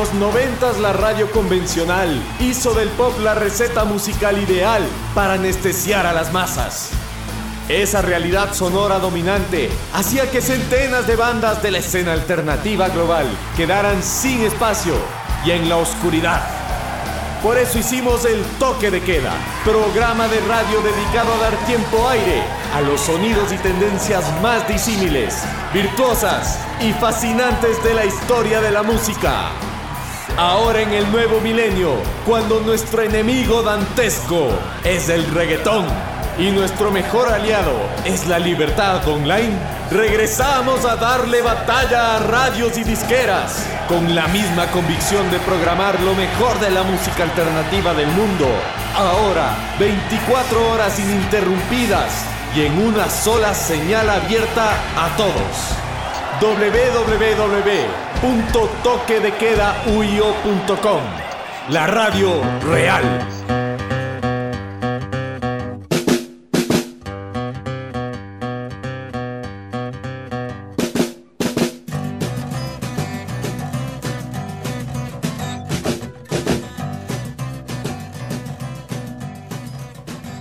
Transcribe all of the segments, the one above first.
los noventas la radio convencional hizo del pop la receta musical ideal para anestesiar a las masas. Esa realidad sonora dominante hacía que centenas de bandas de la escena alternativa global quedaran sin espacio y en la oscuridad. Por eso hicimos el Toque de Queda, programa de radio dedicado a dar tiempo aire a los sonidos y tendencias más disímiles, virtuosas y fascinantes de la historia de la música. Ahora en el nuevo milenio, cuando nuestro enemigo dantesco es el reggaetón y nuestro mejor aliado es la libertad online, regresamos a darle batalla a radios y disqueras con la misma convicción de programar lo mejor de la música alternativa del mundo. Ahora, 24 horas ininterrumpidas y en una sola señal abierta a todos www.toquedequedauio.com La radio real.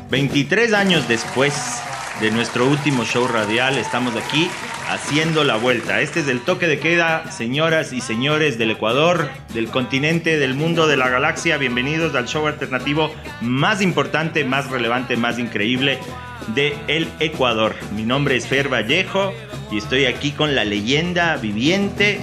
23 años después de nuestro último show radial, estamos aquí haciendo la vuelta. Este es el toque de queda, señoras y señores del Ecuador, del continente, del mundo, de la galaxia. Bienvenidos al show alternativo más importante, más relevante, más increíble de el Ecuador. Mi nombre es Fer Vallejo y estoy aquí con la leyenda viviente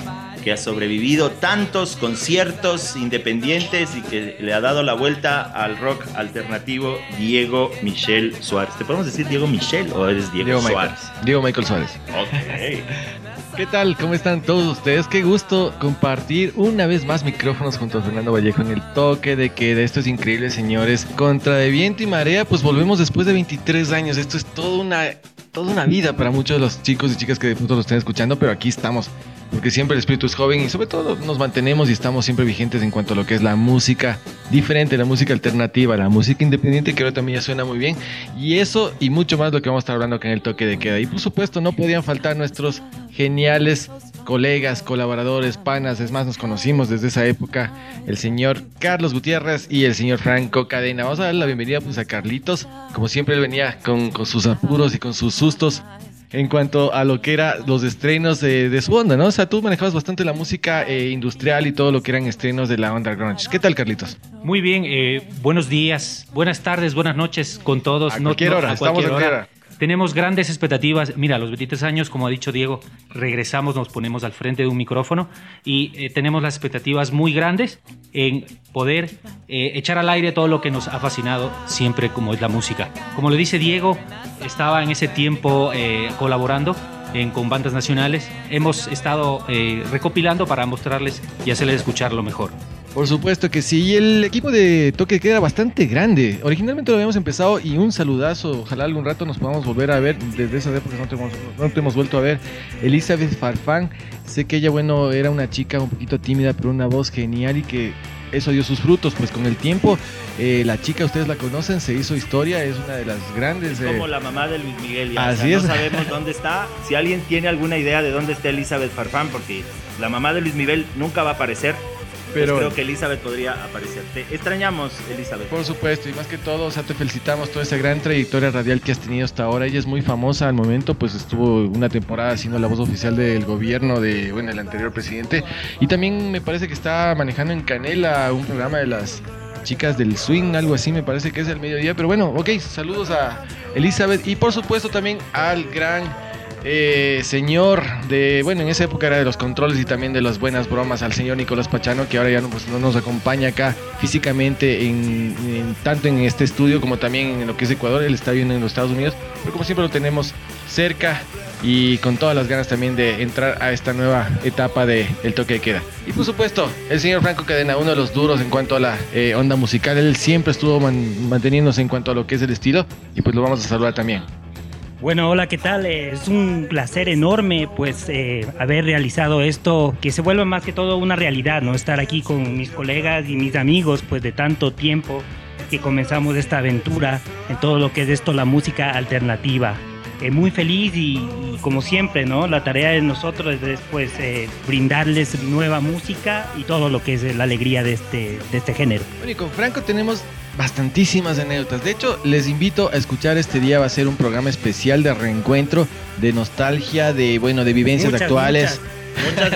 que ha sobrevivido tantos conciertos independientes y que le ha dado la vuelta al rock alternativo, Diego Michel Suárez. ¿Te podemos decir Diego Michel o eres Diego, Suárez? Diego Michael Suárez. Ok. ¿Qué tal? ¿Cómo están todos ustedes? Qué gusto compartir una vez más micrófonos junto a Fernando Vallejo en el toque de queda. Esto es increíble, señores. Contra de viento y marea, pues volvemos después de 23 años. Esto es toda una, toda una vida para muchos de los chicos y chicas que de pronto lo estén escuchando, pero aquí estamos porque siempre el espíritu es joven y sobre todo nos mantenemos y estamos siempre vigentes en cuanto a lo que es la música diferente, la música alternativa, la música independiente que ahora también ya suena muy bien. Y eso y mucho más lo que vamos a estar hablando acá en el toque de queda. Y por supuesto no podían faltar nuestros geniales colegas, colaboradores, panas, es más nos conocimos desde esa época, el señor Carlos Gutiérrez y el señor Franco Cadena. Vamos a darle la bienvenida pues a Carlitos, como siempre él venía con, con sus apuros y con sus sustos en cuanto a lo que era los estrenos de, su onda, ¿no? O sea, tú manejabas bastante la música eh, industrial y todo lo que eran estrenos de la onda grunge. ¿Qué tal, Carlitos? Muy bien, eh, buenos días, buenas tardes, buenas noches con todos. A cualquier hora, estamos en hora. Tenemos grandes expectativas. Mira, a los 23 años, como ha dicho Diego, regresamos, nos ponemos al frente de un micrófono y eh, tenemos las expectativas muy grandes en poder eh, echar al aire todo lo que nos ha fascinado siempre, como es la música. Como lo dice Diego, estaba en ese tiempo eh, colaborando en, con bandas nacionales. Hemos estado recopilando para mostrarles y hacerles escuchar lo mejor. Por supuesto que sí. Y el equipo de toque queda bastante grande. Originalmente lo habíamos empezado y un saludazo. Ojalá algún rato nos podamos volver a ver. Desde esa época no te hemos, no te hemos vuelto a ver. Elizabeth Farfán. Sé que ella, bueno, era una chica un poquito tímida, pero una voz genial y que eso dio sus frutos, pues con el tiempo eh, la chica, ustedes la conocen, se hizo historia, es una de las grandes. Es como la mamá de Luis Miguel, ya, Así es. no sabemos dónde está. Si alguien tiene alguna idea de dónde está Elizabeth Farfán, porque la mamá de Luis Miguel nunca va a aparecer, pero creo que Elizabeth podría aparecer. Te extrañamos, Elizabeth. Por supuesto, y más que todo, o sea, te felicitamos toda esa gran trayectoria radial que has tenido hasta ahora. Ella es muy famosa al momento, pues estuvo una temporada siendo la voz oficial del gobierno de, bueno, el anterior presidente. Y también me parece que está manejando en Canela un programa de las chicas del swing, algo así me parece que es el mediodía. Pero bueno, ok, saludos a Elizabeth y por supuesto también al gran eh, señor de, bueno, en esa época era de los controles y también de las buenas bromas al señor Nicolás Pachano, que ahora ya no, pues, no nos acompaña acá físicamente, en, tanto en este estudio como también en lo que es Ecuador, él está bien en los Estados Unidos, pero como siempre lo tenemos cerca y con todas las ganas también de entrar a esta nueva etapa de El Toque de Queda. Y por supuesto, el señor Franco Cadena, uno de los duros en cuanto a la eh, onda musical, él siempre estuvo manteniéndose en cuanto a lo que es el estilo y pues lo vamos a saludar también. Bueno, hola, ¿qué tal? Es un placer enorme pues eh, haber realizado esto, que se vuelva más que todo una realidad, ¿no? Estar aquí con mis colegas y mis amigos pues de tanto tiempo que comenzamos esta aventura en todo lo que es esto, la música alternativa. Eh, muy feliz y, y como siempre, ¿no? La tarea de nosotros es pues eh, brindarles nueva música y todo lo que es la alegría de este, de este género. Bueno, y con Franco tenemos bastantísimas anécdotas. De hecho, les invito a escuchar este día. Va a ser un programa especial de reencuentro, de nostalgia, de bueno, de vivencias Muchas, actuales. Muchas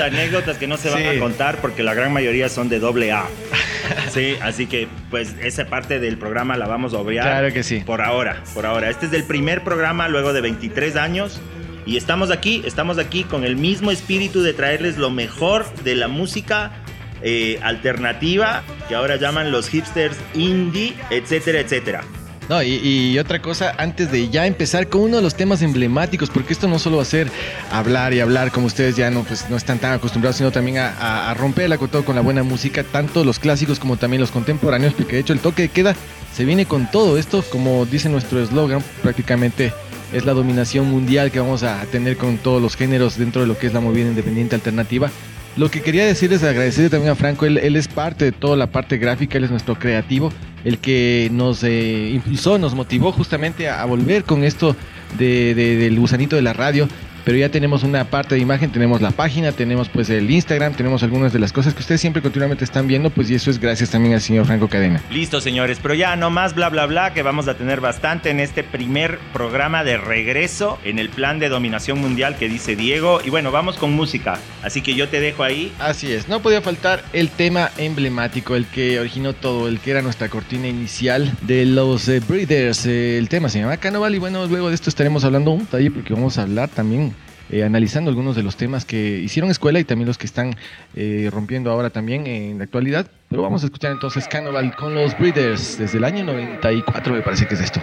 anécdotas que no se van Sí. a contar porque la gran mayoría son de doble A. Sí, así que pues esa parte del programa la vamos a obviar. Claro que sí. Por ahora, por ahora. Este es el primer programa luego de 23 años y estamos aquí, estamos aquí con el mismo espíritu de traerles lo mejor de la música eh, alternativa que ahora llaman los hipsters indie, etcétera, etcétera. No, y, y otra cosa, antes de ya empezar con uno de los temas emblemáticos, porque esto no solo va a ser hablar y hablar, como ustedes ya no, pues, no están tan acostumbrados, sino también a, a, a romper el acotado con la buena música, tanto los clásicos como también los contemporáneos, porque de hecho el toque de queda se viene con todo esto, como dice nuestro eslogan, prácticamente es la dominación mundial que vamos a tener con todos los géneros dentro de lo que es la movida independiente alternativa. Lo que quería decir es agradecerle también a Franco, él, es parte de toda la parte gráfica, él es nuestro creativo, el que nos eh, impulsó, nos motivó justamente a, volver con esto de- del gusanito de la radio. Pero ya tenemos una parte de imagen, tenemos la página, tenemos pues el Instagram, tenemos algunas de las cosas que ustedes siempre continuamente están viendo, pues y eso es gracias también al señor Franco Cadena. Listo, señores, pero ya no más bla bla bla, que vamos a tener bastante en este primer programa de regreso en el plan de dominación mundial que dice Diego. Y bueno, vamos con música, así que yo te dejo ahí. Así es, no podía faltar el tema emblemático, el que originó todo, el que era nuestra cortina inicial de los eh, Breeders. Eh, el tema se llama Canoval y bueno, luego de esto estaremos hablando un detalle porque vamos a hablar también, eh, analizando algunos de los temas que hicieron escuela y también los que están eh, rompiendo ahora también en la actualidad. Pero vamos a escuchar entonces Canoval con los Breeders desde el año 94 me parece que es esto.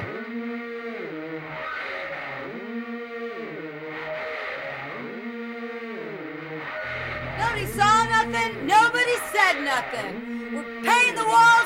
Nobody saw nothing, nobody said nothing. We're painting the walls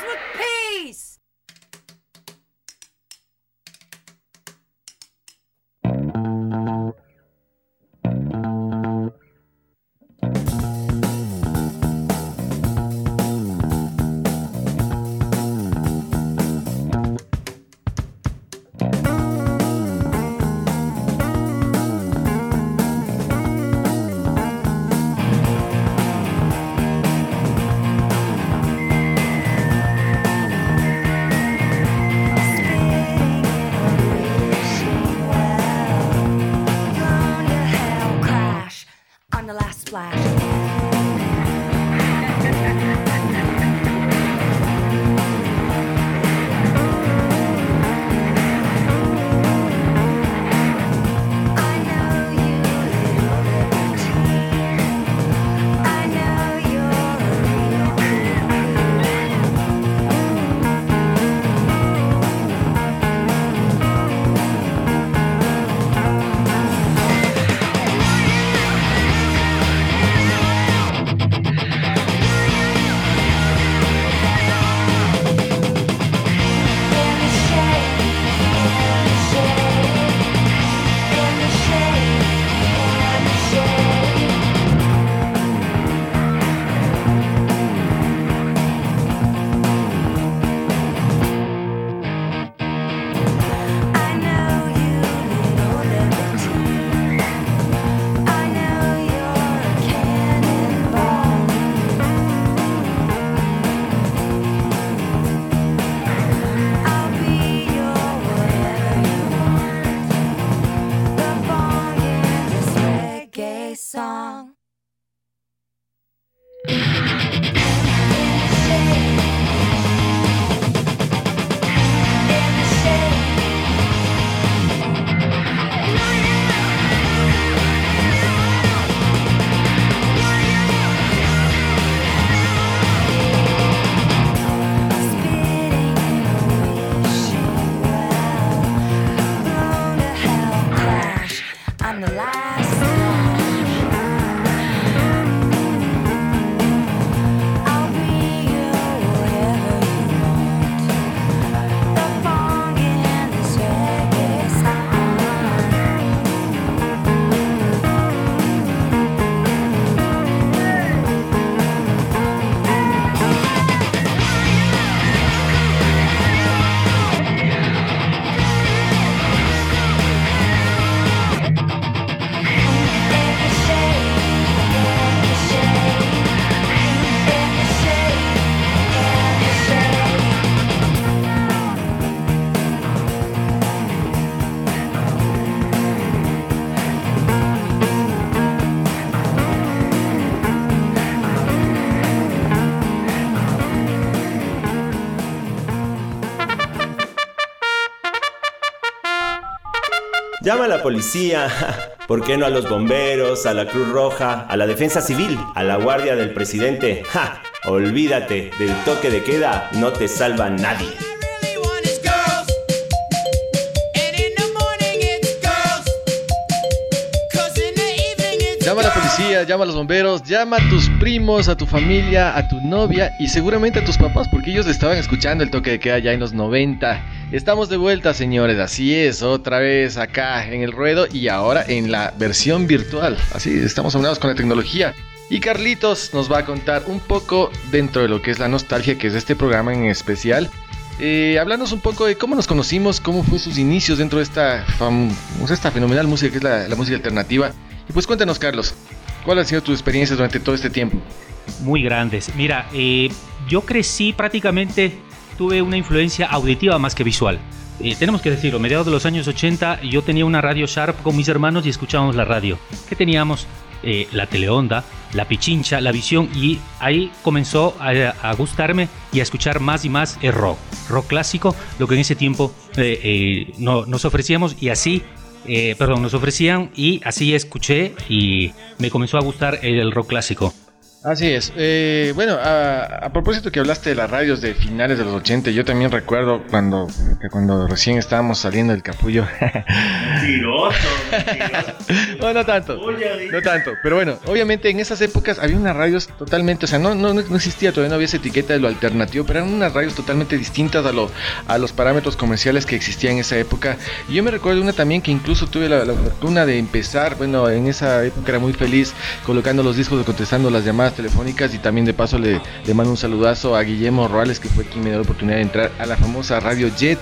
Llama a la policía, ¿por qué no a los bomberos, a la Cruz Roja, a la Defensa Civil, a la Guardia del Presidente? ¡Ja! Olvídate, del toque de queda no te salva nadie. Llama a los bomberos, llama a tus primos, a tu familia, a tu novia y seguramente a tus papás porque ellos estaban escuchando el toque de queda ya en los 90. Estamos de vuelta, señores, así es, otra vez acá en el ruedo y ahora en la versión virtual. Así estamos hablados con la tecnología. Y Carlitos nos va a contar un poco dentro de lo que es la nostalgia que es este programa en especial. Eh, hablarnos un poco de cómo nos conocimos, cómo fue sus inicios dentro de esta, fam- esta fenomenal música que es la, la música alternativa. Y pues cuéntanos, Carlos, ¿cuáles han sido tus experiencias durante todo este tiempo? muy grandes. Mira, eh, yo crecí prácticamente, tuve una influencia auditiva más que visual. Eh, tenemos que decirlo, mediados de los años 80 yo tenía una radio Sharp con mis hermanos y escuchábamos la radio. ¿Qué teníamos? Eh, la teleonda, la pichincha, la visión y ahí comenzó a, a gustarme y a escuchar más y más el rock, rock clásico, lo que en ese tiempo eh, eh, no- nos ofrecíamos y así eh, perdón, nos ofrecían y así escuché y me comenzó a gustar el rock clásico. Así es. Eh, bueno, a, a propósito que hablaste de las radios de finales de los 80, yo también recuerdo cuando, cuando recién estábamos saliendo del capullo. Mentiroso, bueno, no tanto. No tanto. Pero bueno, obviamente en esas épocas había unas radios totalmente, o sea, no, no, no existía, todavía no había esa etiqueta de lo alternativo, pero eran unas radios totalmente distintas a, lo, a los parámetros comerciales que existían en esa época. Y yo me recuerdo una también que incluso tuve la, la fortuna de empezar, bueno, en esa época era muy feliz colocando los discos, contestando las llamadas telefónicas y también de paso le, le mando un saludazo a Guillermo Roales, que fue quien me dio la oportunidad de entrar a la famosa Radio Jet.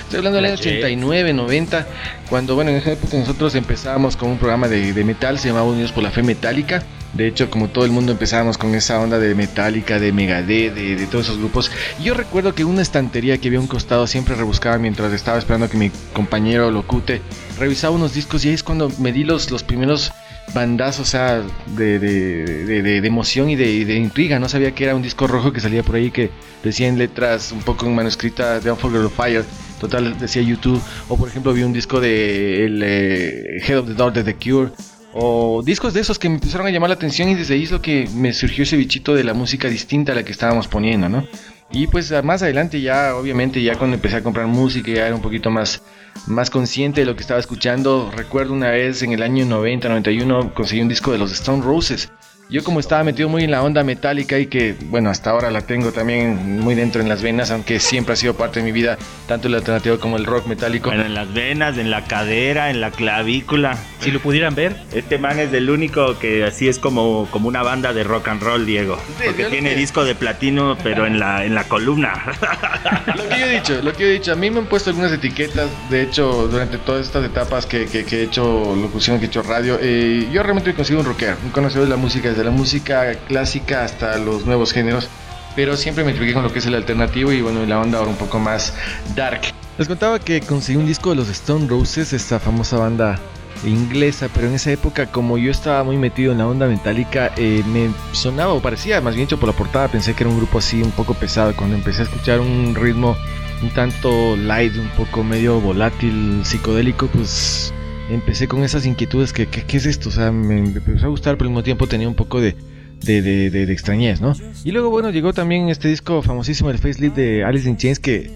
Estoy hablando del año Jet. 89, 90, cuando, bueno, en esa época nosotros empezábamos con un programa de, de metal, se llamaba Unidos por la Fe Metálica. De hecho, como todo el mundo empezábamos con esa onda de Metallica, de Megadeth, de, de todos esos grupos. Yo recuerdo que una estantería que había a un costado siempre rebuscaba mientras estaba esperando que mi compañero Locute revisaba unos discos y ahí es cuando me di los, los primeros bandazos, o sea, de, de, de- emoción y de, y de intriga. No sabía que era un disco rojo que salía por ahí que decía en letras un poco en manuscrita de Unforgettable Fire. Total, decía YouTube. O por ejemplo, vi un disco de el, eh, Head of the Door de The Cure. O discos de esos que me empezaron a llamar la atención y desde ahí es lo que me surgió ese bichito de la música distinta a la que estábamos poniendo, ¿no? Y pues más adelante ya, obviamente, ya cuando empecé a comprar música, ya era un poquito más, más consciente de lo que estaba escuchando. Recuerdo una vez en el año 90, 91, conseguí un disco de los Stone Roses. Yo como estaba metido muy en la onda metálica y que, bueno, hasta ahora la tengo también muy dentro en las venas, aunque siempre ha sido parte de mi vida, tanto el alternativo como el rock metálico. Bueno, en las venas, en la cadera, en la clavícula. Si lo pudieran ver, Este man es el único que así es como, como una banda de rock and roll, Diego. Porque tiene que- disco de platino, pero en la, en la columna. Lo que yo he dicho, lo que yo he dicho, a mí me han puesto algunas etiquetas, de hecho, durante todas estas etapas que, que- que he hecho locución, que he hecho radio, eh, yo realmente me considero un rockero, un conocedor de la música, desde la música clásica hasta los nuevos géneros, pero siempre me expliqué con lo que es el alternativo y bueno, la onda ahora un poco más dark. Les contaba que conseguí un disco de los Stone Roses, esta famosa banda inglesa, pero en esa época como yo estaba muy metido en la onda metálica, eh, me sonaba o parecía, más bien hecho por la portada, pensé que era un grupo así un poco pesado. Cuando empecé a escuchar un ritmo un tanto light, un poco medio volátil, psicodélico, pues empecé con esas inquietudes que, que- ¿qué es esto? O sea, me empezó a gustar, pero al mismo tiempo tenía un poco de, de, de, extrañez, ¿no? Y luego, bueno, llegó también este disco famosísimo, el Facelift de Alice in Chains, que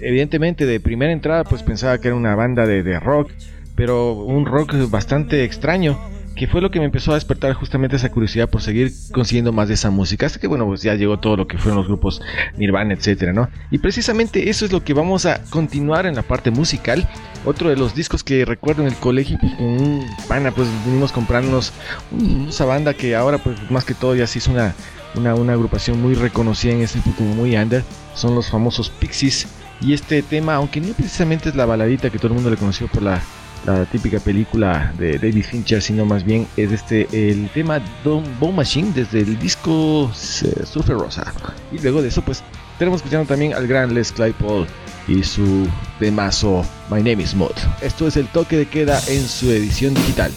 evidentemente de primera entrada pues pensaba que era una banda de rock, pero un rock bastante extraño, que fue lo que me empezó a despertar justamente esa curiosidad por seguir consiguiendo más de esa música, hasta que bueno, pues ya llegó todo lo que fueron los grupos Nirvana, etcétera, ¿no? Y precisamente eso es lo que vamos a continuar en la parte musical. Otro de los discos que recuerdo en el colegio, un pana, pues vinimos comprándonos esa banda que ahora pues más que todo ya se hizo una, una, una agrupación muy reconocida en ese como muy under, son los famosos Pixies. Y este tema, aunque no precisamente es la baladita que todo el mundo le conoció por la, la típica película de David Fincher, sino más bien es este el tema Don Bone Machine desde el disco Surfer Rosa. Y luego de eso, pues tenemos escuchando también al gran Les Claypool y su temazo My Name is Mod. Esto es el toque de queda en su edición digital.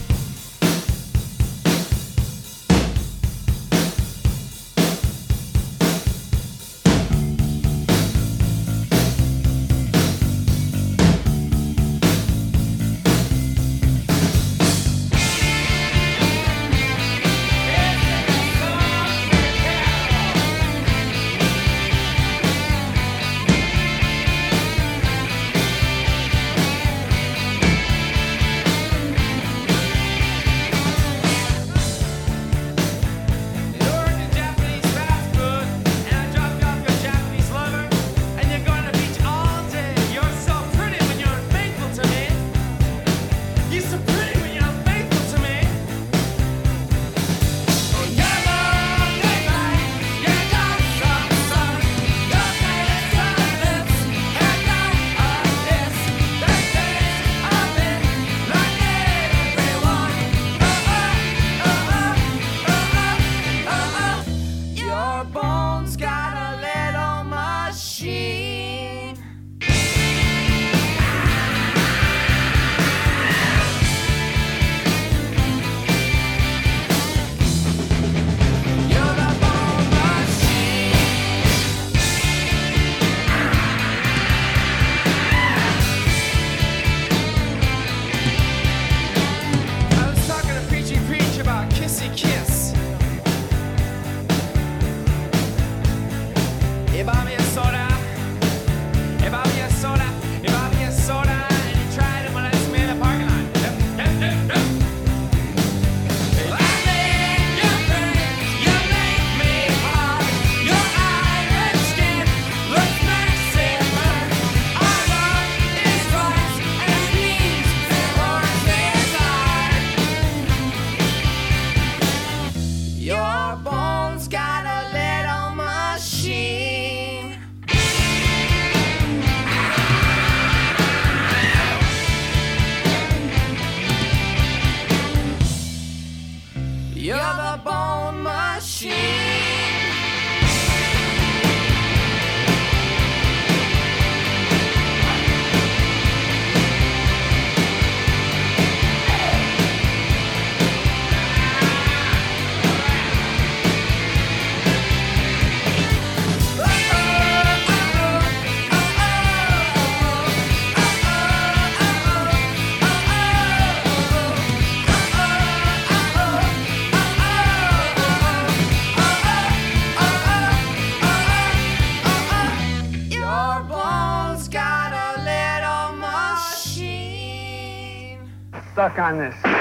on this.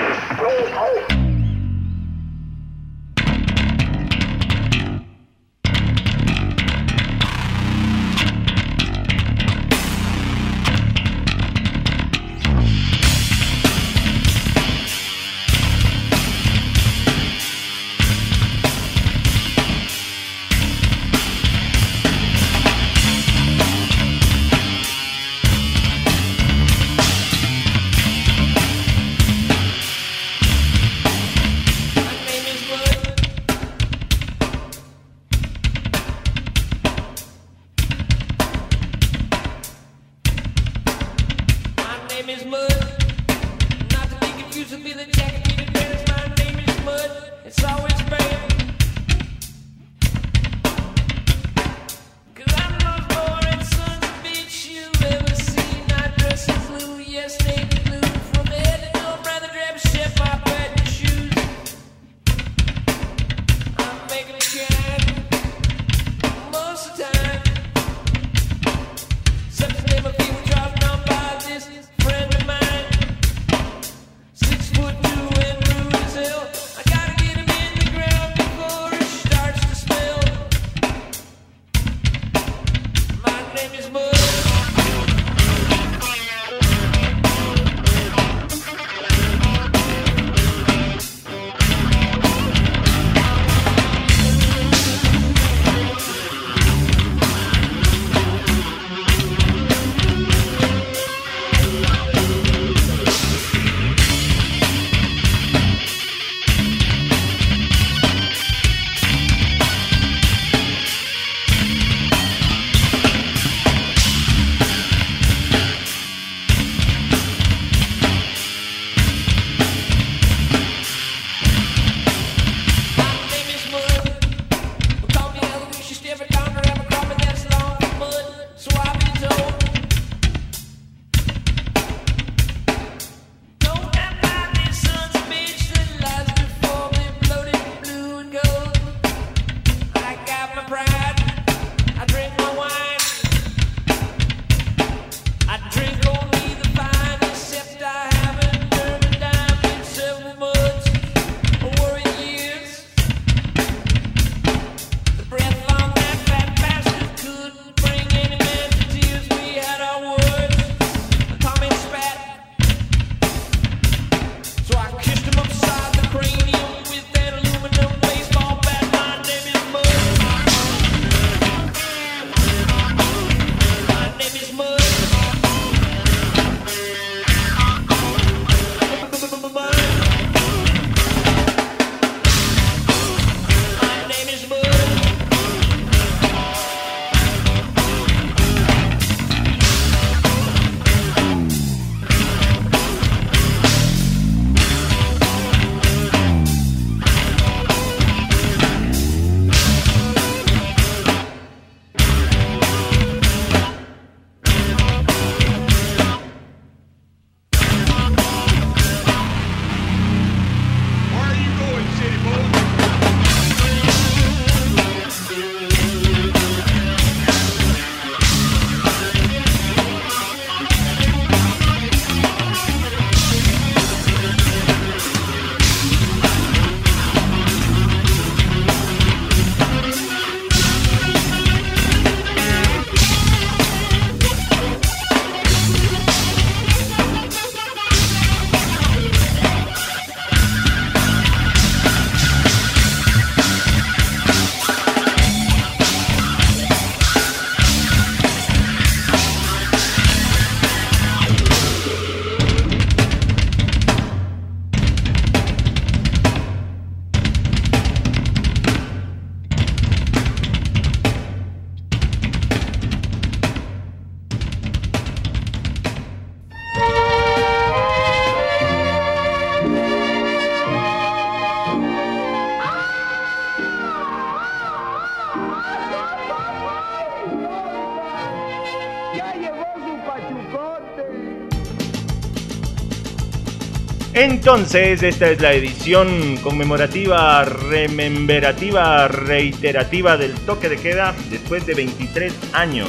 Entonces, esta es la edición conmemorativa, rememberativa, reiterativa del toque de queda después de 23 años.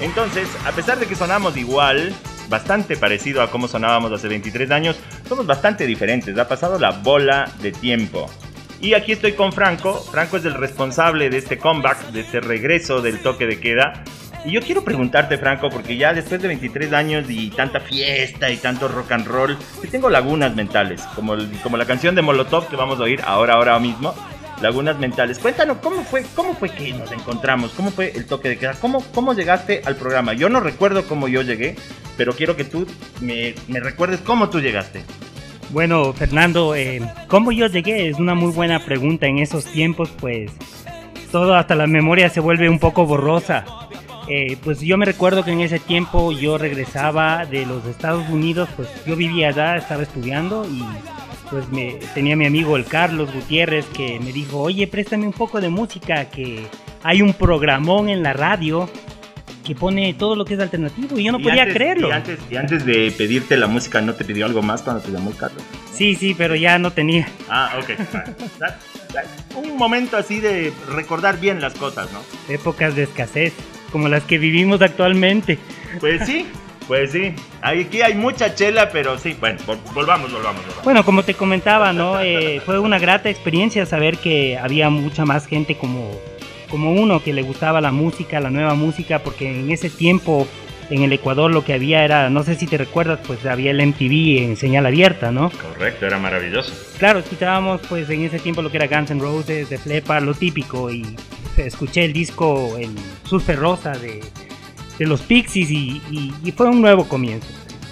Entonces, a pesar de que sonamos igual, bastante parecido a cómo sonábamos hace 23 años, somos bastante diferentes, ha pasado la bola de tiempo. Y aquí estoy con Franco, Franco es el responsable de este comeback, de este regreso del toque de queda, y yo quiero preguntarte, Franco, porque ya después de 23 años y tanta fiesta y tanto rock and roll, yo tengo lagunas mentales, como, el- como la canción de Molotov que vamos a oír ahora, ahora mismo. Lagunas mentales. Cuéntanos, ¿cómo fue, cómo fue que nos encontramos? ¿Cómo fue el toque de queda? ¿Cómo, ¿Cómo llegaste al programa? Yo no recuerdo cómo yo llegué, pero quiero que tú me, me recuerdes cómo tú llegaste. Bueno, Fernando, eh, ¿cómo yo llegué? Es una muy buena pregunta. En esos tiempos, pues, todo hasta la memoria se vuelve un poco borrosa. Eh, pues yo me recuerdo que en ese tiempo yo regresaba de los Estados Unidos, pues yo vivía allá, estaba estudiando y pues me, tenía mi amigo el Carlos Gutiérrez que me dijo, oye, préstame un poco de música, que hay un programón en la radio que pone todo lo que es alternativo y yo no Y podía antes- creerlo. Y antes, y antes de pedirte la música, ¿no te pidió algo más cuando te llamó Carlos? Sí, sí, pero ya no tenía. Ah, ok. Un momento así de recordar bien las cosas, ¿no? épocas de escasez como las que vivimos actualmente. Pues sí, pues sí. Aquí hay mucha chela, pero sí. Bueno, vol- volvamos, volvamos, volvamos. Bueno, como te comentaba, ¿no? Eh, fue una grata experiencia saber que había mucha más gente como, como uno que le gustaba la música, la nueva música, porque en ese tiempo en el Ecuador lo que había era, no sé si te recuerdas, pues había el MTV en señal abierta, ¿no? Correcto, era maravilloso. Claro, escuchábamos pues en ese tiempo lo que era Guns N' Roses, de Flepa, lo típico, y escuché el disco El Surfer Rosa de, de los Pixies y, y- fue un nuevo comienzo.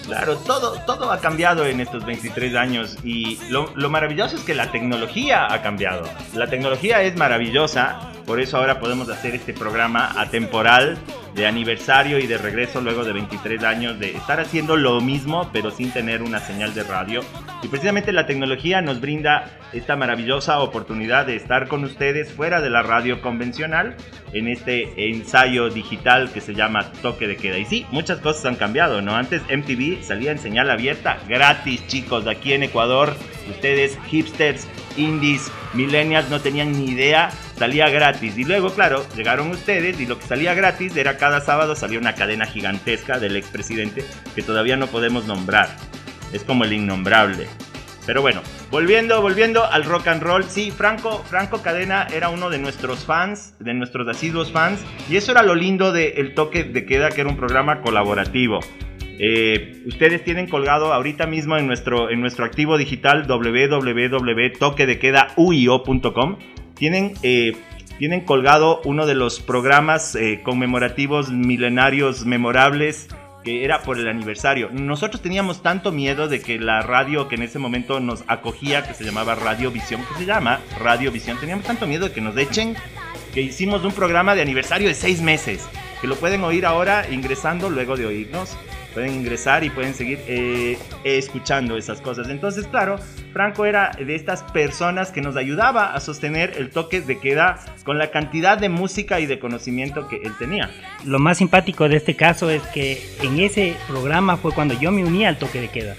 Claro, todo, todo ha cambiado en estos 23 años y lo, lo maravilloso es que la tecnología ha cambiado. La tecnología es maravillosa, por eso ahora podemos hacer este programa atemporal de aniversario y de regreso luego de 23 años de estar haciendo lo mismo pero sin tener una señal de radio. Y precisamente la tecnología nos brinda esta maravillosa oportunidad de estar con ustedes fuera de la radio convencional en este ensayo digital que se llama Toque de Queda. Y sí, muchas cosas han cambiado, ¿no? Antes MTV salía en señal abierta, gratis, chicos, aquí en Ecuador. Ustedes, hipsters, indies, millennials, no tenían ni idea, salía gratis. Y luego, claro, llegaron ustedes y lo que salía gratis era cada sábado salía una cadena gigantesca del expresidente que todavía no podemos nombrar. Es como el innombrable. Pero bueno, volviendo, volviendo al rock and roll, sí, Franco, Franco Cadena era uno de nuestros fans, de nuestros asiduos fans, y eso era lo lindo de El Toque de Queda, que era un programa colaborativo. Eh, ustedes tienen colgado ahorita mismo en nuestro, en nuestro activo digital www.toquedequedauio.com. Tienen, eh, tienen colgado uno de los programas eh, conmemorativos milenarios memorables que era por el aniversario. Nosotros teníamos tanto miedo de que la radio que en ese momento nos acogía, que se llamaba Radio Visión, que se llama Radio Visión, teníamos tanto miedo de que nos echen, que hicimos un programa de aniversario de seis meses, que lo pueden oír ahora ingresando luego de oírnos. Pueden ingresar y pueden seguir eh, escuchando esas cosas. Entonces, claro, Franco era de estas personas que nos ayudaba a sostener el toque de queda con la cantidad de música y de conocimiento que él tenía. Lo más simpático de este caso es que en ese programa fue cuando yo me uní al toque de queda.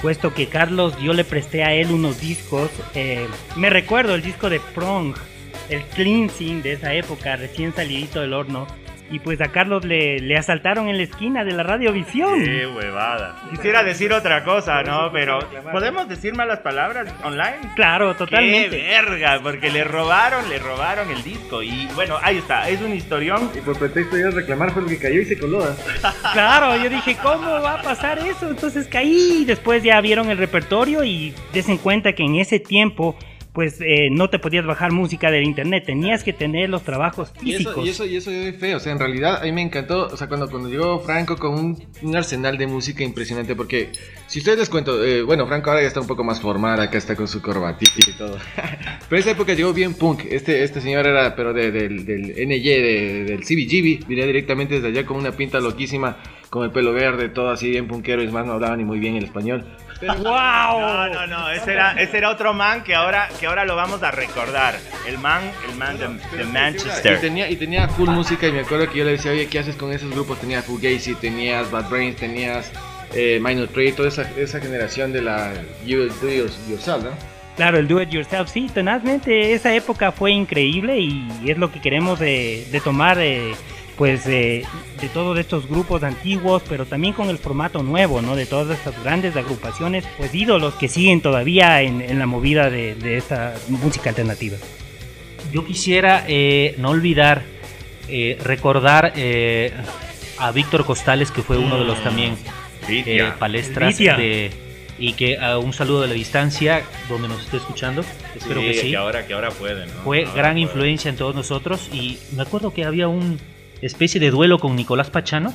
Puesto que Carlos, yo le presté a él unos discos. eh, me recuerdo el disco de Prong, el cleansing de esa época, recién salidito del horno. Y pues a Carlos le, le asaltaron en la esquina de la radiovisión. Qué huevada. Quisiera decir otra cosa, ¿no? Pero ¿podemos decir malas palabras online? Claro, ¡Qué totalmente. verga! Porque le robaron, le robaron el disco. Y bueno, ahí está, es un historión. Y por pretexto de reclamar fue el que cayó y se coló. ¿ah? Claro, yo dije, ¿cómo va a pasar eso? Entonces caí, después ya vieron el repertorio y desen cuenta que en ese tiempo, pues eh, no te podías bajar música del internet, tenías que tener los trabajos Y físicos. eso, y eso, y eso yo doy fe, o sea, en realidad a mí me encantó, o sea, cuando, cuando llegó Franco con un, un arsenal de música impresionante, porque si ustedes les cuento, eh, bueno, Franco ahora ya está un poco más formal, acá está con su corbatita y todo, pero esa época llegó bien punk, este, este señor era, pero de- del, del NY, de- del CBGB, venía directamente desde allá con una pinta loquísima, con el pelo verde, todo así bien punkero, y es más, no hablaba ni muy bien el español. ¡Wow! No, no, no, ese era, ese era otro man que ahora, que ahora lo vamos a recordar. El man, el man de, de Y Manchester. tenía, y tenía full música y me acuerdo que yo le decía, oye, ¿qué haces con esos grupos? Tenías Fugazi, tenías Bad Brains, tenías eh, Minor Threat, toda esa, esa generación de la You Do It Yourself, ¿no? Claro, el do it yourself, sí, tenazmente, esa época fue increíble y es lo que queremos de, de tomar eh, pues eh, de todos estos grupos antiguos, pero también con el formato nuevo, ¿no? De todas estas grandes agrupaciones, pues ídolos que siguen todavía en, en la movida de, de esta música alternativa. Yo quisiera eh, no olvidar, eh, recordar eh, a Víctor Costales, que fue uno de los también eh, palestras de, y que a un saludo de la distancia, donde nos esté escuchando, espero que sí. Que ahora, que ahora pueden. ¿no? Fue Ahora gran pueden. influencia en todos nosotros y me acuerdo que había una especie de duelo con Nicolás Pachano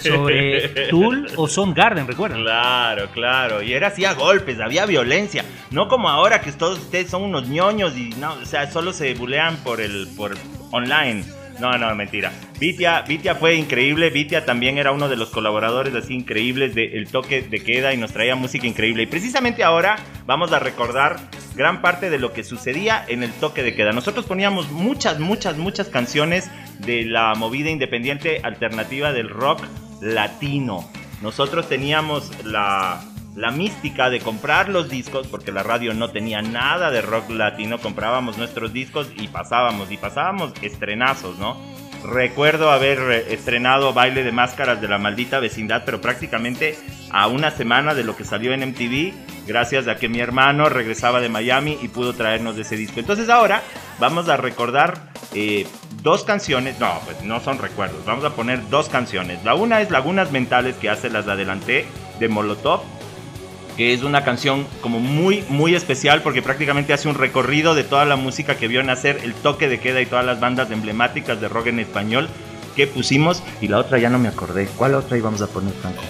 sobre Tool o Son Garden, ¿recuerdan? Claro, claro. Y era así a golpes, había violencia. No como ahora que todos ustedes son unos ñoños y no, o sea, solo se bulean por el por online. No, no, mentira. Vitia, Vitia fue increíble. Vitia también era uno de los colaboradores así increíbles de El Toque de Queda y nos traía música increíble. Y precisamente ahora vamos a recordar gran parte de lo que sucedía en El Toque de Queda. Nosotros poníamos muchas, muchas, muchas canciones de la movida independiente alternativa del rock latino. Nosotros teníamos la, la mística de comprar los discos, porque la radio no tenía nada de rock latino, comprábamos nuestros discos y pasábamos, y pasábamos estrenazos, ¿no? Recuerdo haber eh, estrenado Baile de Máscaras de la Maldita Vecindad, pero prácticamente a una semana de lo que salió en MTV, gracias a que mi hermano regresaba de Miami y pudo traernos ese disco. Entonces ahora vamos a recordar eh, dos canciones, no, pues no son recuerdos, vamos a poner dos canciones. La una es Lagunas Mentales, que hace las de adelanté, de Molotov, que es una canción como muy, muy especial porque prácticamente hace un recorrido de toda la música que vio nacer el toque de queda y todas las bandas emblemáticas de rock en español que pusimos. Y la otra ya no me acordé. ¿Cuál otra íbamos a poner, Franco?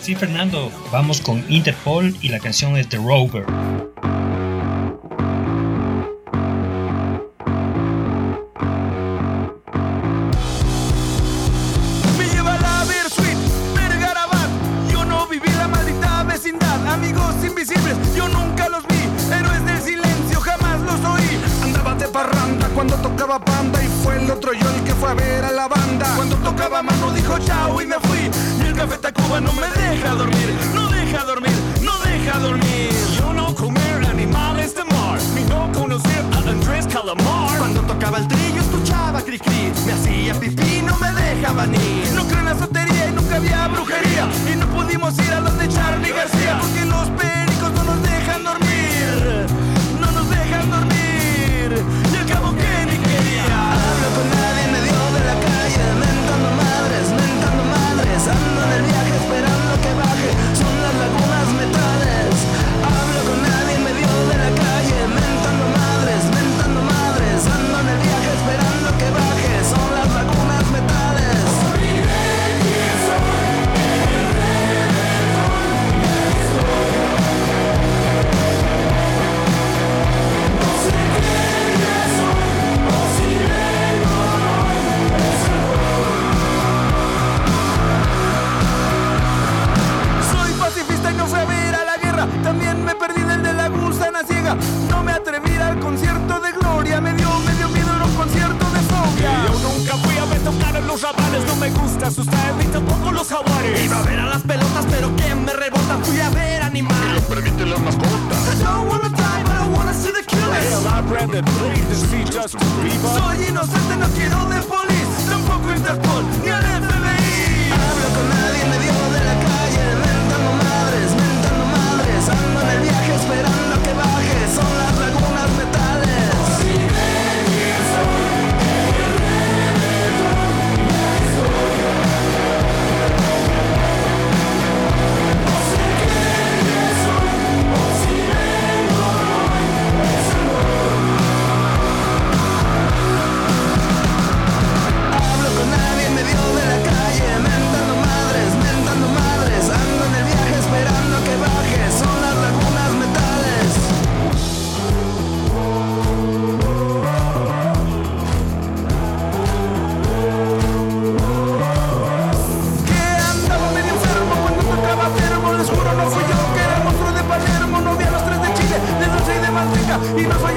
Sí, Fernando, vamos con Interpol y la canción es The Rover. Tocaba panda. Y fue el otro yo el que fue a ver a la banda. Cuando tocaba mano dijo chao y me fui. Y el café Tacuba no me deja dormir. No deja dormir, no deja dormir. Yo no comer animales de mar. Ni no conocer a Andrés Calamar. Cuando tocaba el trillo escuchaba cri cri. Me hacía pipí, no me dejaba ni. No creo en la sotería y nunca había brujería. Y no pudimos ir a los de Charlie García. Asustar ni tampoco los jaguares. Iba a ver a las pelotas, pero que me rebota. Fui a ver animales. permite las mascotas. I don't wanna die, but I wanna see the killers. I'd rather play than see Justin Bieber. Soy inocente, no quiero de polis. Tampoco Interpol, ni al FBI. Hablo con nadie en medio de la calle. Mentando madres, mentando madres. Ando en el viaje esperando que baje. Son las lagunas viva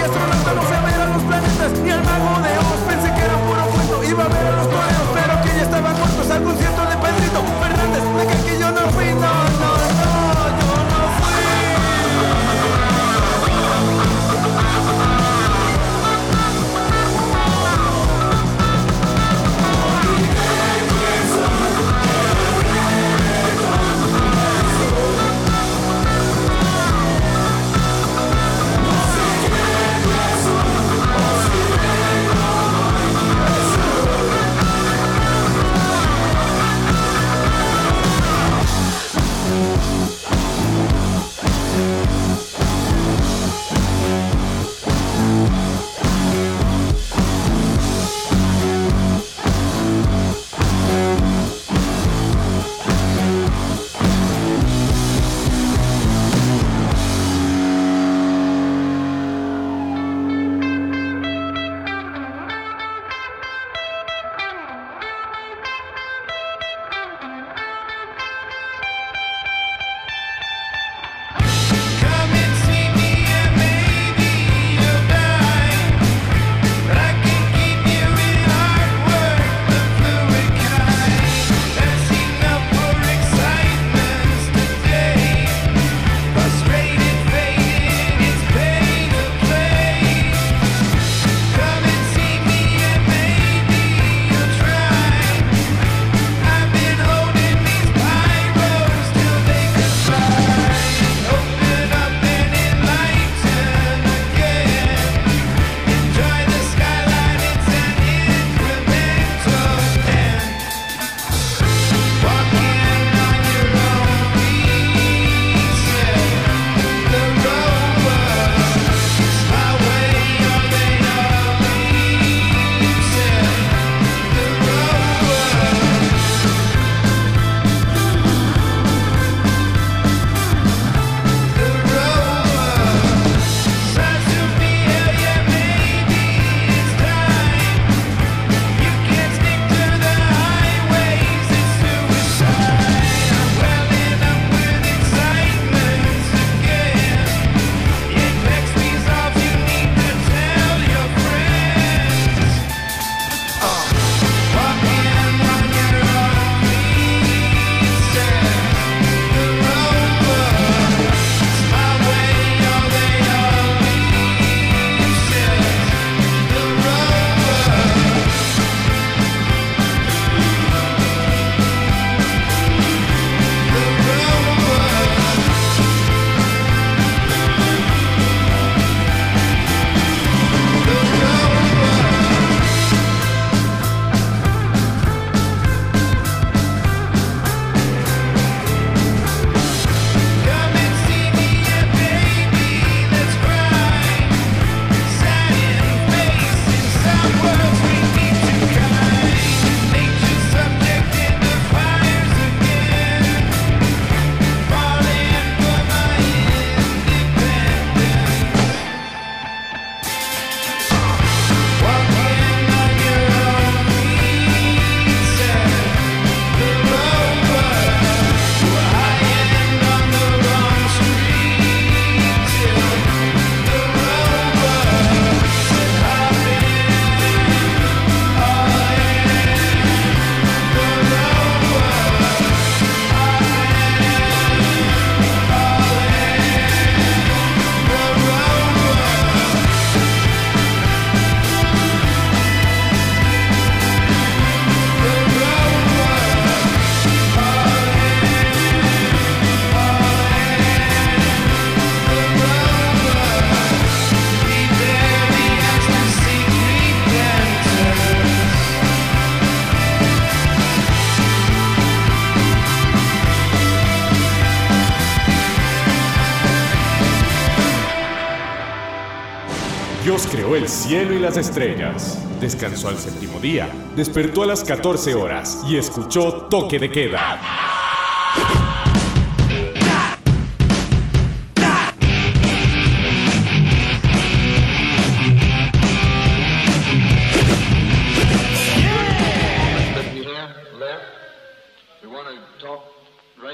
Dios creó el cielo y las estrellas. Descansó al séptimo día, despertó a las 14 horas y escuchó toque de queda.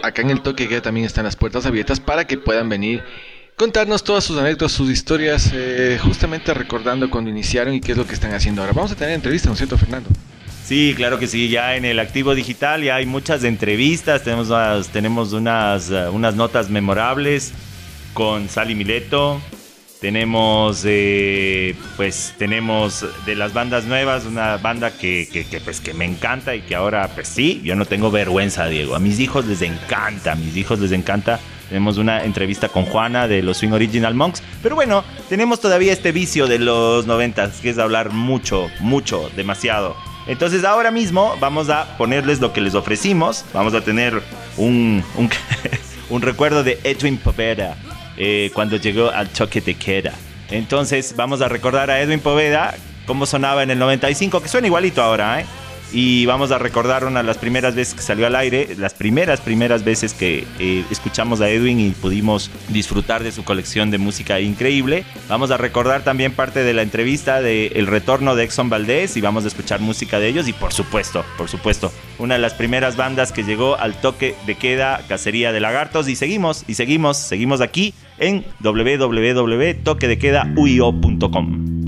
Acá en el toque de queda también están las puertas abiertas para que puedan venir contarnos todas sus anécdotas, sus historias, eh, justamente recordando cuando iniciaron y qué es lo que están haciendo ahora. Vamos a tener entrevista, ¿no es cierto, Fernando? Sí, claro que sí, ya en el activo digital ya hay muchas entrevistas, tenemos unas, tenemos unas, eh, unas notas memorables con Sally Mileto, tenemos eh, pues tenemos de las bandas nuevas una banda que, que, que, pues que me encanta y que ahora pues sí, yo no tengo vergüenza, Diego, a mis hijos les encanta, a mis hijos les encanta. Tenemos una entrevista con Juana de los Swing Original Monks. Pero bueno, tenemos todavía este vicio de los noventas, que es hablar mucho, mucho, demasiado. Entonces ahora mismo vamos a ponerles lo que les ofrecimos. Vamos a tener un, un, un recuerdo de Edwin Poveda eh, cuando llegó al toque de queda. Entonces vamos a recordar a Edwin Poveda cómo sonaba en el 95, que suena igualito ahora, ¿eh? Y vamos a recordar una de las primeras veces que salió al aire, las primeras, primeras veces que eh, escuchamos a Edwin y pudimos disfrutar de su colección de música increíble. Vamos a recordar también parte de la entrevista de El retorno de Exxon Valdez y vamos a escuchar música de ellos. Y por supuesto, por supuesto, una de las primeras bandas que llegó al toque de queda, Cacería de Lagartos. Y seguimos, y seguimos, seguimos aquí en www.toquedequedauio.com.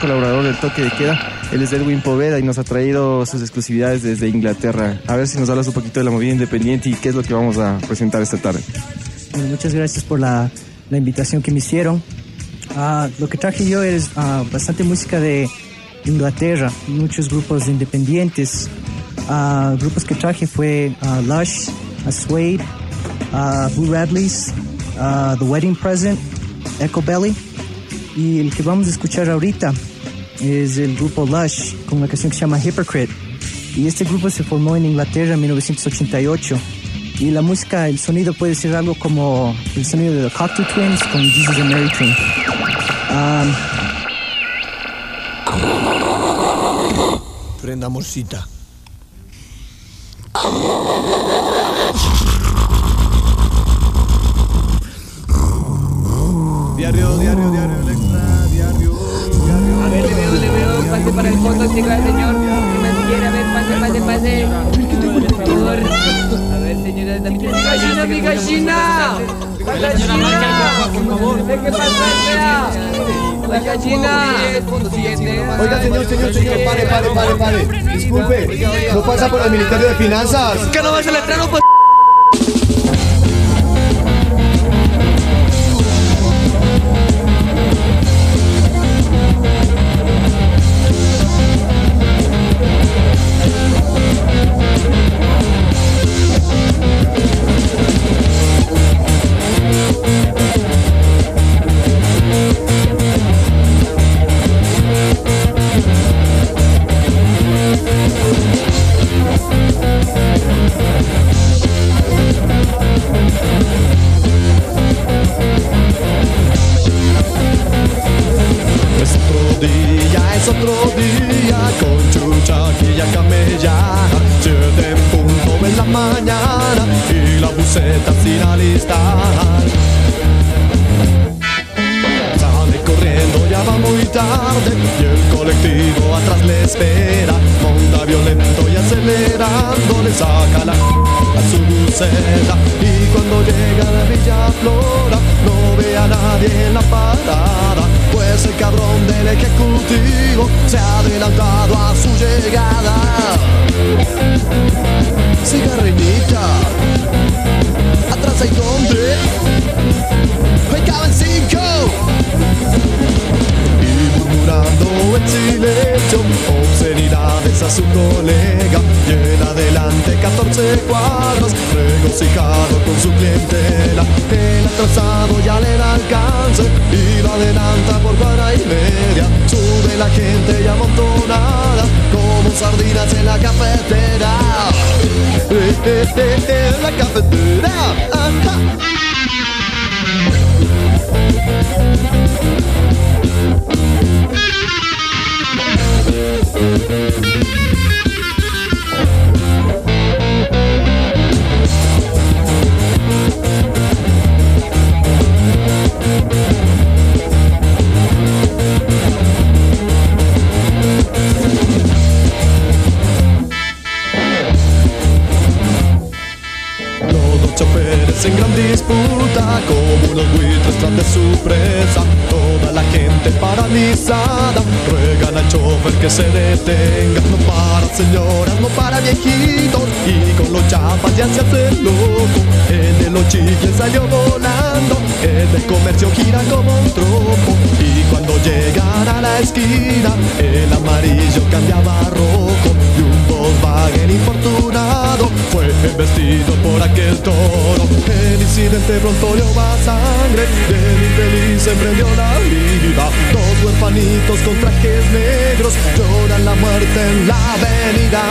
colaborador del toque de queda. Él es Edwin Poveda y nos ha traído sus exclusividades desde Inglaterra. A ver si nos hablas un poquito de la movida independiente y qué es lo que vamos a presentar esta tarde. Muchas gracias por la, invitación que me hicieron. Ah, lo que traje yo es ah, bastante música de Inglaterra, muchos grupos independientes. Ah, grupos que traje fue Lush, ah, Suede, Blue Radleys, The Wedding Present, Echo Belly. Y el que vamos a escuchar ahorita es el grupo Lush con una canción que se llama Hypocrite. Y este grupo se formó en Inglaterra en 1988. Y la música, el sonido puede ser algo como el sonido de The Cocteau Twins con Jesus and Mary amorcita. Gallina. ¿Qué pasa, gallina. Oiga, señor, señor, señor, pare, pare, pare, pare. Disculpe, ¿no pasa por el Ministerio de Finanzas? ¿Que no ves el letrero, pues? Su presa. Toda la gente paralizada. Ruegan al chofer que se detenga. No para señoras, no para viejitos Y con los chapas ya se hace loco. El de los chicles salió volando. El del comercio gira como un tropo. Y cuando llegan a la esquina El amarillo cambiaba a rojo Y un Volkswagen infortunado Fue embestido por aquel toro. El incidente pronto va sangre Del infeliz se prendió la vida. Dos huerfanitos con trajes negros Lloran la muerte en la avenida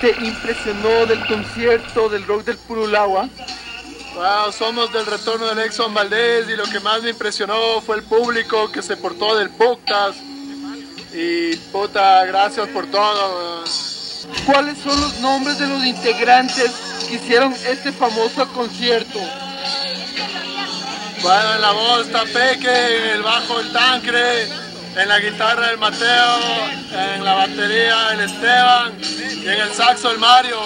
te impresionó del concierto del rock del Purulagua Wow, somos del retorno del Exxon Valdés y lo que más me impresionó fue el público que se portó del podcast. Y puta, gracias por todo. ¿Cuáles son los nombres de los integrantes que hicieron este famoso concierto? Bueno, en la voz está Peque, en el bajo el Tancre, en la guitarra el Mateo, en la batería el Esteban y en el saxo el Mario.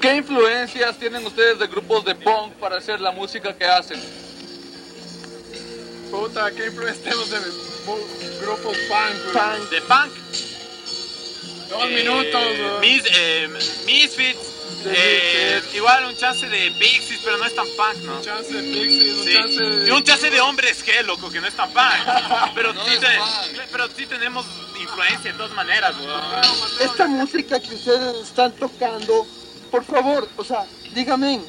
¿Qué influencias tienen ustedes de grupos de punk para hacer la música que hacen? Puta, ¿qué influencia tenemos de grupos punk? güey? De punk. Dos Eh, minutos, güey. Mis, eh, Misfits. Eh, igual un chance de Pixies, pero no es tan punk, ¿no? Un chance de Pixies, un Sí. chance de... Y un chance de hombres G, loco, que no es tan punk. Pero, No sí, es te- punk. pero sí tenemos influencia de todas maneras, weón. Esta música que ustedes están tocando, por favor, o sea, dígame,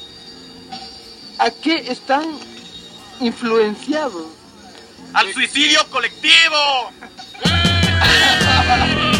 ¿a qué están influenciados? ¡Al suicidio colectivo!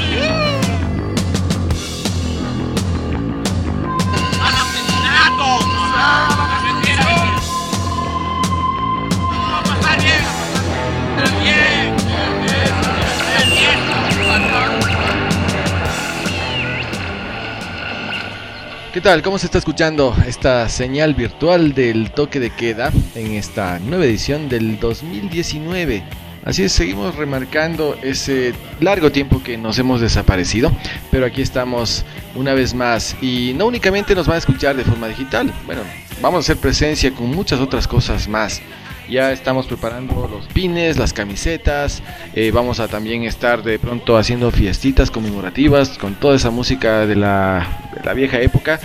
¿Qué tal? ¿Cómo se está escuchando esta señal virtual del toque de queda en esta nueva edición del 2019? Así es, seguimos remarcando ese largo tiempo que nos hemos desaparecido, pero aquí estamos una vez más y no únicamente nos van a escuchar de forma digital, bueno, vamos a hacer presencia con muchas otras cosas más. Ya estamos preparando los pines, las camisetas, eh, vamos a también estar de pronto haciendo fiestitas conmemorativas con toda esa música de la, de la vieja época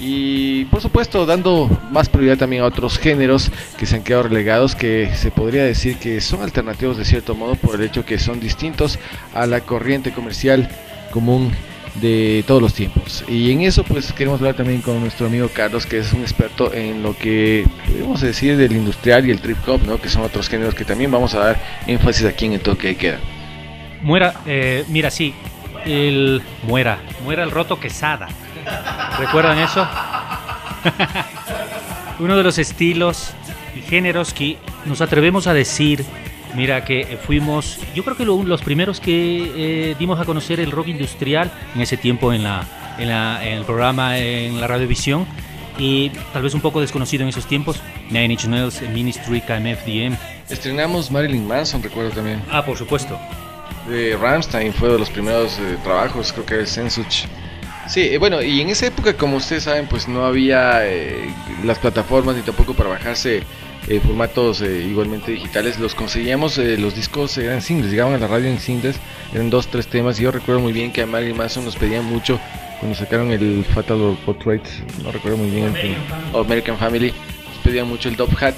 y por supuesto dando más prioridad también a otros géneros que se han quedado relegados que se podría decir que son alternativos de cierto modo por el hecho que son distintos a la corriente comercial común de todos los tiempos. Y en eso pues queremos hablar también con nuestro amigo Carlos, que es un experto en lo que podemos decir del industrial y el trip hop, ¿no? que son otros géneros que también vamos a dar énfasis aquí en el toque de queda. Muera, eh, mira, sí, el muera, muera el roto quesada. ¿Recuerdan eso? Uno de los estilos y géneros que nos atrevemos a decir, mira que eh, fuimos, yo creo que lo- los primeros que eh, dimos a conocer el rock industrial en ese tiempo en, la, en, la- en el programa en la radiovisión y tal vez un poco desconocido en esos tiempos, Nine Inch Nails, Ministry, KMFDM. Estrenamos Marilyn Manson, recuerdo también. Ah, por supuesto. De Ramstein fue de los primeros eh, trabajos, creo que el Sensuch. Sí, eh, bueno, y en esa época, como ustedes saben, pues no había eh, las plataformas ni tampoco para bajarse eh, formatos eh, igualmente digitales. Los conseguíamos, eh, los discos eran singles, llegaban a la radio en singles, eran dos, tres temas. Y yo recuerdo muy bien que a Marilyn Manson nos pedían mucho cuando sacaron el Fatal Portrait, no recuerdo muy bien, o American Family, nos pedían mucho el Dove Hat.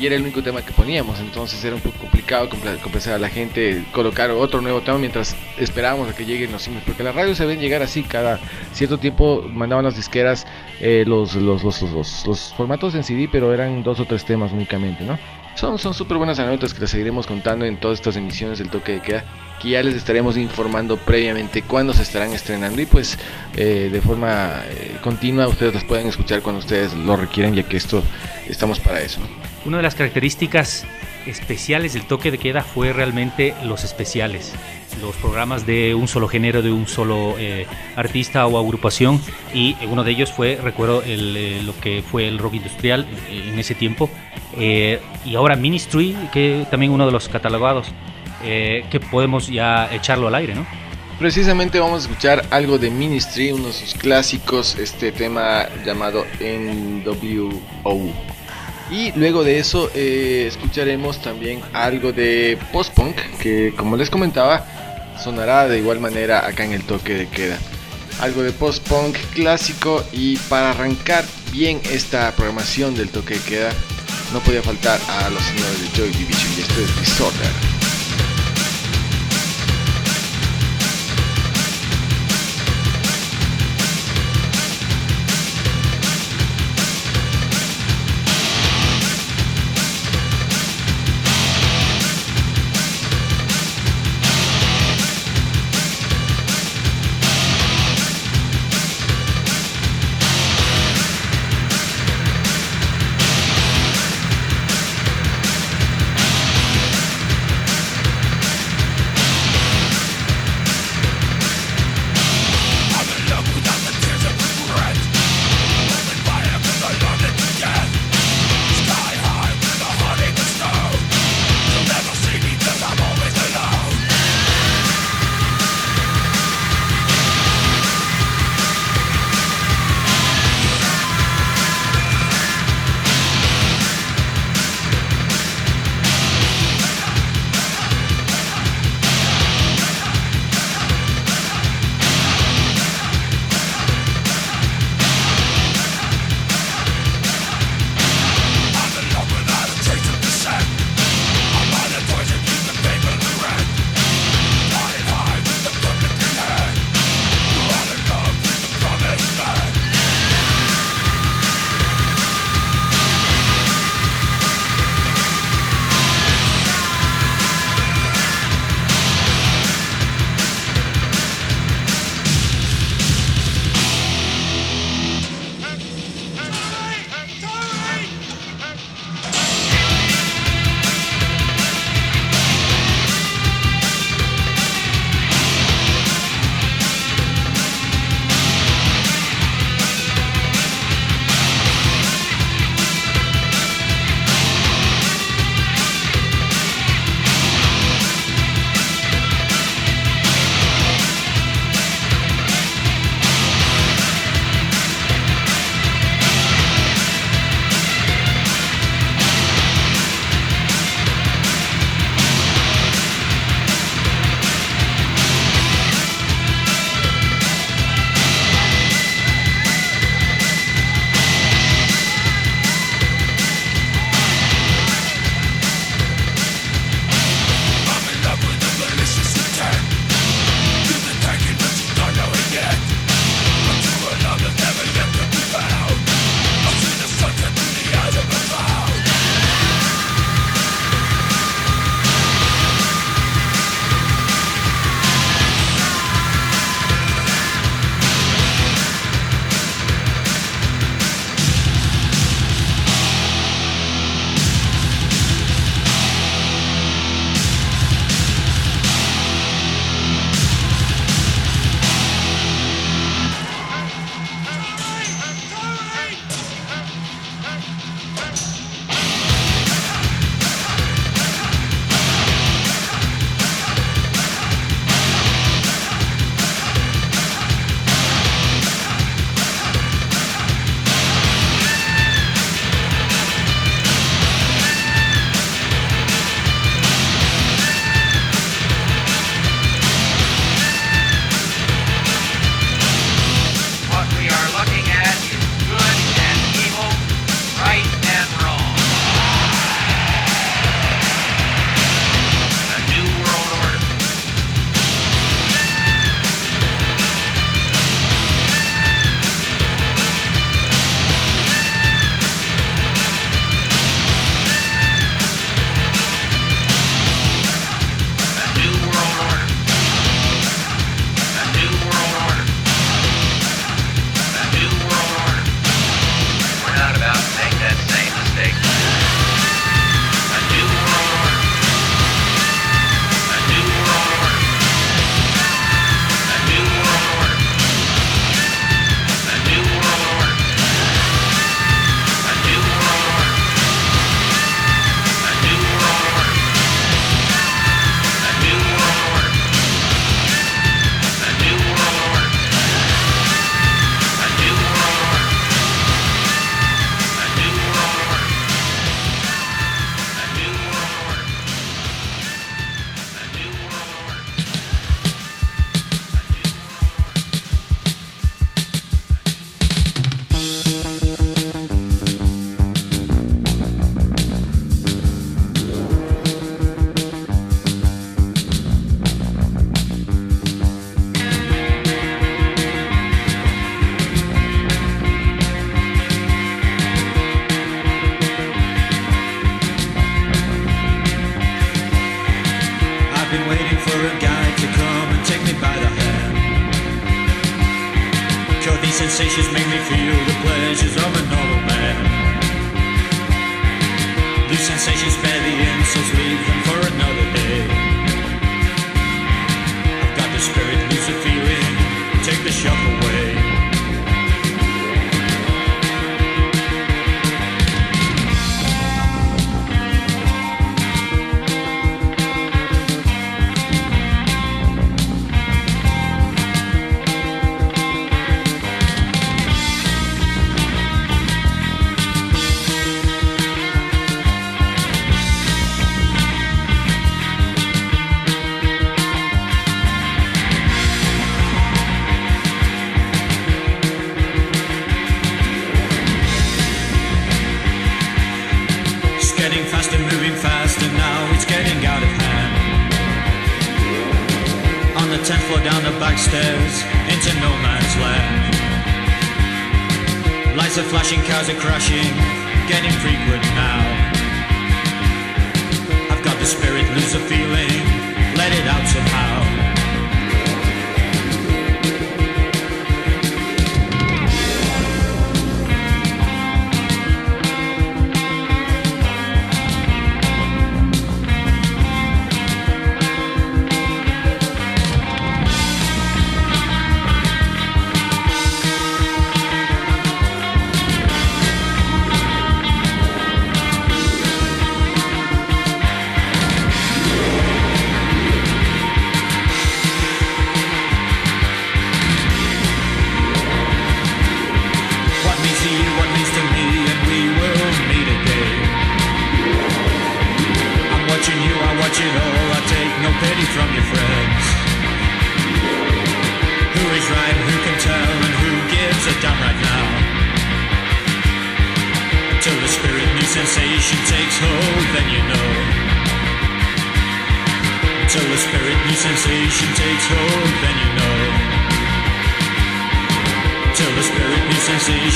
Y era el único tema que poníamos, entonces era un poco complicado complacer a la gente, colocar otro nuevo tema mientras esperábamos a que lleguen los singles, porque las radios se ven llegar así, cada cierto tiempo mandaban las disqueras eh, los, los, los, los, formatos en CD, pero eran dos o tres temas únicamente, ¿no? Son son súper buenas anécdotas que les seguiremos contando en todas estas emisiones del toque de queda, que ya les estaremos informando previamente cuándo se estarán estrenando y pues eh, de forma eh, continua ustedes las pueden escuchar cuando ustedes lo requieren, ya que esto estamos para eso. Una de las características especiales del toque de queda fue realmente los especiales, los programas de un solo género, de un solo eh, artista o agrupación y uno de ellos fue, recuerdo, el, eh, lo que fue el rock industrial eh, en ese tiempo y ahora Ministry, que también uno de los catalogados, que podemos ya echarlo al aire, ¿no? Precisamente vamos a escuchar algo de Ministry, uno de sus clásicos, este tema llamado NWO. Y luego de eso eh, escucharemos también algo de post-punk, que como les comentaba, sonará de igual manera acá en el toque de queda. Algo de post-punk clásico y para arrancar bien esta programación del toque de queda, no podía faltar a los señores de Joy Division y esto es Disorder.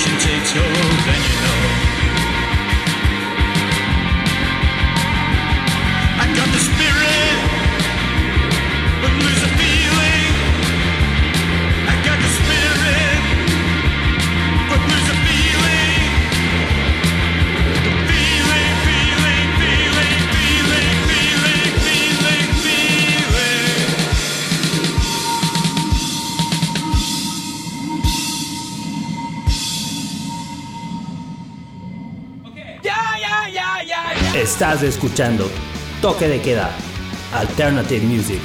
去追求。Escuchando Toque de Queda, Alternative Music.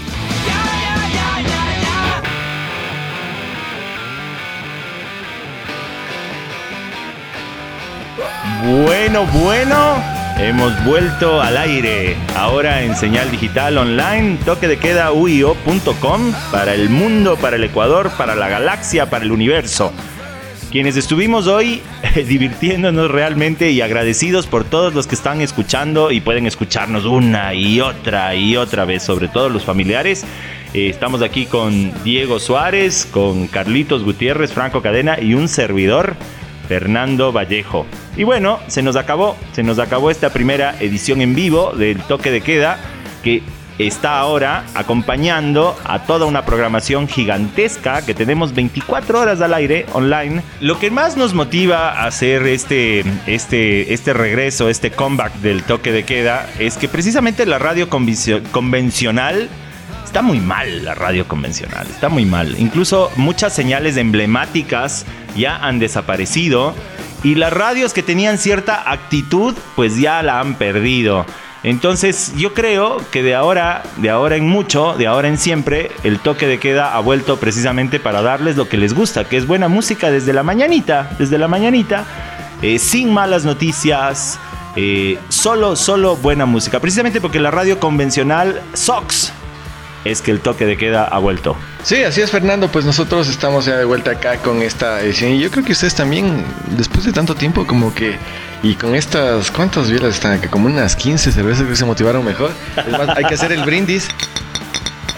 Bueno, bueno, hemos vuelto al aire. Ahora en señal digital online, toque de queda uio.com para el mundo, para el Ecuador, para la galaxia, para el universo. Quienes estuvimos hoy divirtiéndonos realmente y agradecidos por todos los que están escuchando y pueden escucharnos una y otra y otra vez, sobre todo los familiares. Eh, estamos aquí con Diego Suárez, con Carlitos Gutiérrez, Franco Cadena y un servidor, Fernando Vallejo. Y bueno, se nos acabó, se nos acabó esta primera edición en vivo del toque de queda que está ahora acompañando a toda una programación gigantesca que tenemos 24 horas al aire online. Lo que más nos motiva a hacer este, este, este regreso, este comeback del toque de queda, es que precisamente la radio convencio- convencional Está muy mal la radio convencional, está muy mal. Incluso muchas señales emblemáticas ya han desaparecido y las radios que tenían cierta actitud pues ya la han perdido. Entonces yo creo que de ahora, de ahora en mucho, de ahora en siempre, el toque de queda ha vuelto precisamente para darles lo que les gusta, que es buena música desde la mañanita, desde la mañanita, eh, sin malas noticias, eh, solo, solo buena música. Precisamente porque la radio convencional SOX es que el toque de queda ha vuelto. Sí, así es Fernando, pues nosotros estamos ya de vuelta acá con esta edición y yo creo que ustedes también, después de tanto tiempo como que, y con estas, ¿cuántas bielas están acá? Como unas 15 cervezas que se motivaron mejor. Hay que hacer el brindis.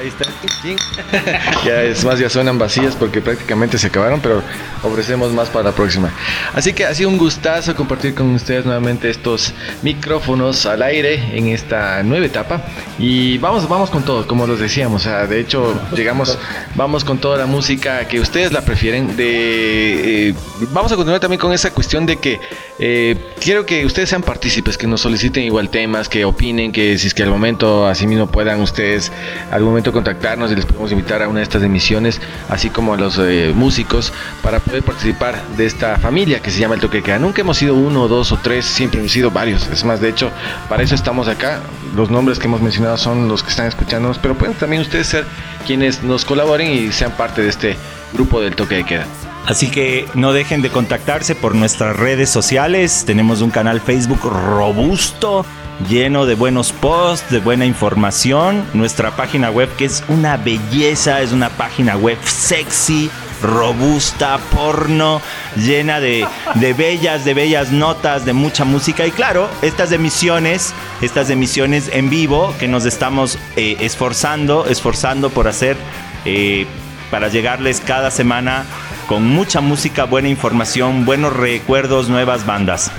Ahí está. Ya es más, ya suenan vacías porque prácticamente se acabaron, pero ofrecemos más para la próxima. Así que ha sido un gustazo compartir con ustedes nuevamente estos micrófonos al aire en esta nueva etapa. Y vamos, vamos con todo, como los decíamos. O sea, de hecho, llegamos, vamos con toda la música que ustedes la prefieren. De, eh, vamos a continuar también con esa cuestión de que eh, quiero que ustedes sean partícipes, que nos soliciten igual temas, que opinen, que si es que al momento así mismo puedan ustedes al momento contactarnos y les podemos invitar a una de estas emisiones, así como a los eh, músicos, para poder participar de esta familia que se llama El Toque Queda. Nunca hemos sido uno, dos o tres, siempre hemos sido varios. Es más, de hecho, para eso estamos acá. Los nombres que hemos mencionado son los que están escuchándonos, pero pueden también ustedes ser quienes nos colaboren y sean parte de este grupo del Toque de Queda. Así que no dejen de contactarse por nuestras redes sociales. Tenemos un canal Facebook robusto, lleno de buenos posts, de buena información. Nuestra página web que es una belleza, es una página web sexy, robusta, porno, llena de, de bellas, de bellas notas, de mucha música. Y claro, estas emisiones, estas emisiones en vivo que nos estamos eh, esforzando, esforzando por hacer eh, para llegarles cada semana con mucha música, buena información, buenos recuerdos, nuevas bandas.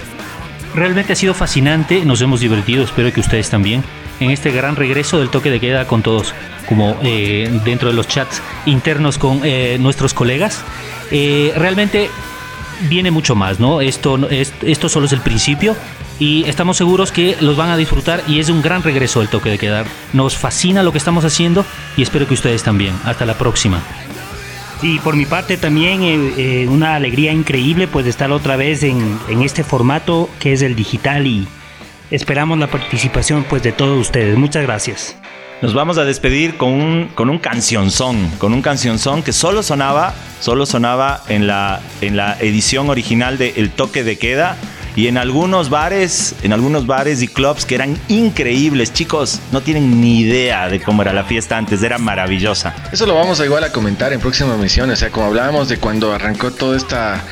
Realmente ha sido fascinante, nos hemos divertido, espero que ustedes también, en este gran regreso del toque de queda con todos, como eh, dentro de los chats internos con eh, nuestros colegas. Eh, realmente viene mucho más, ¿no? Esto, esto solo es el principio y estamos seguros que los van a disfrutar y es un gran regreso del toque de quedar. Nos fascina lo que estamos haciendo y espero que ustedes también. Hasta la próxima. Sí, por mi parte también eh, eh, una alegría increíble pues estar otra vez en, en este formato que es el digital y esperamos la participación pues de todos ustedes. Muchas gracias. Nos vamos a despedir con un, con un cancionzón, con un cancionzón que solo sonaba, solo sonaba en la, en la edición original de El Toque de Queda y en algunos bares, en algunos bares y clubs que eran increíbles, chicos, no tienen ni idea de cómo era la fiesta antes, era maravillosa. Eso lo vamos a igual a comentar en próximas emisiones. O sea, como hablábamos de cuando arrancó toda esta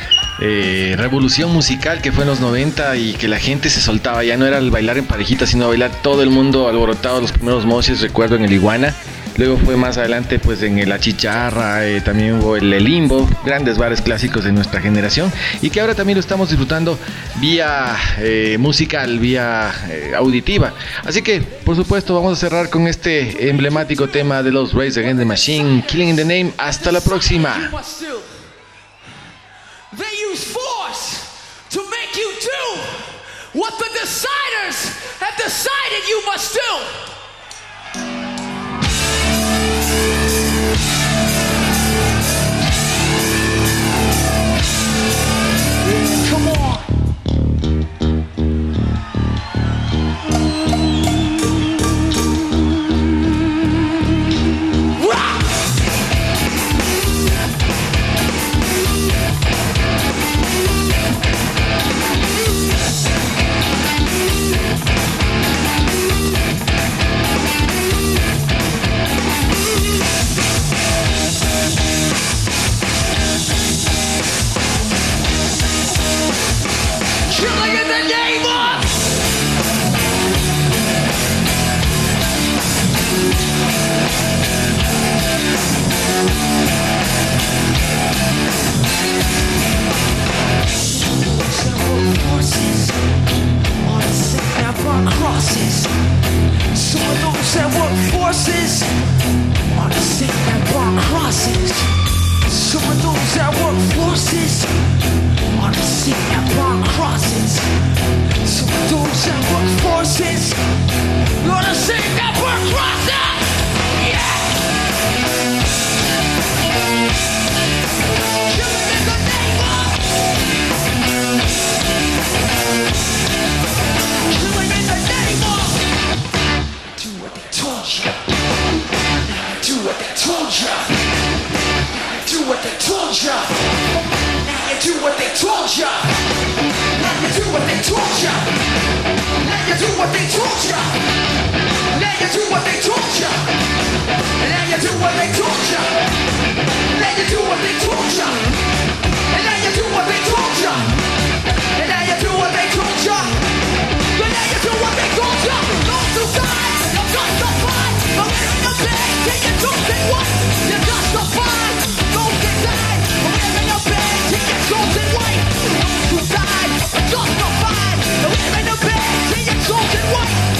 eh, revolución musical que fue en los 90 y que la gente se soltaba. Ya no era el bailar en parejita, sino bailar todo el mundo alborotado. Los primeros moches, recuerdo en el Iguana. Luego fue más adelante pues en La Chicharra, eh, también hubo el, Limbo, grandes bares clásicos de nuestra generación y que ahora también lo estamos disfrutando vía eh, musical, vía eh, auditiva. Así que por supuesto vamos a cerrar con este emblemático tema de los Rays Against the Machine, Killing in the Name. Hasta la próxima. What the deciders have decided you must do. Name of forces on the same our crosses. Some of those that work forces do what they told. Now you do what they told ya. Now you do what they told ya. And now you do what they told ya. And now you do what they told ya. Take it take it white.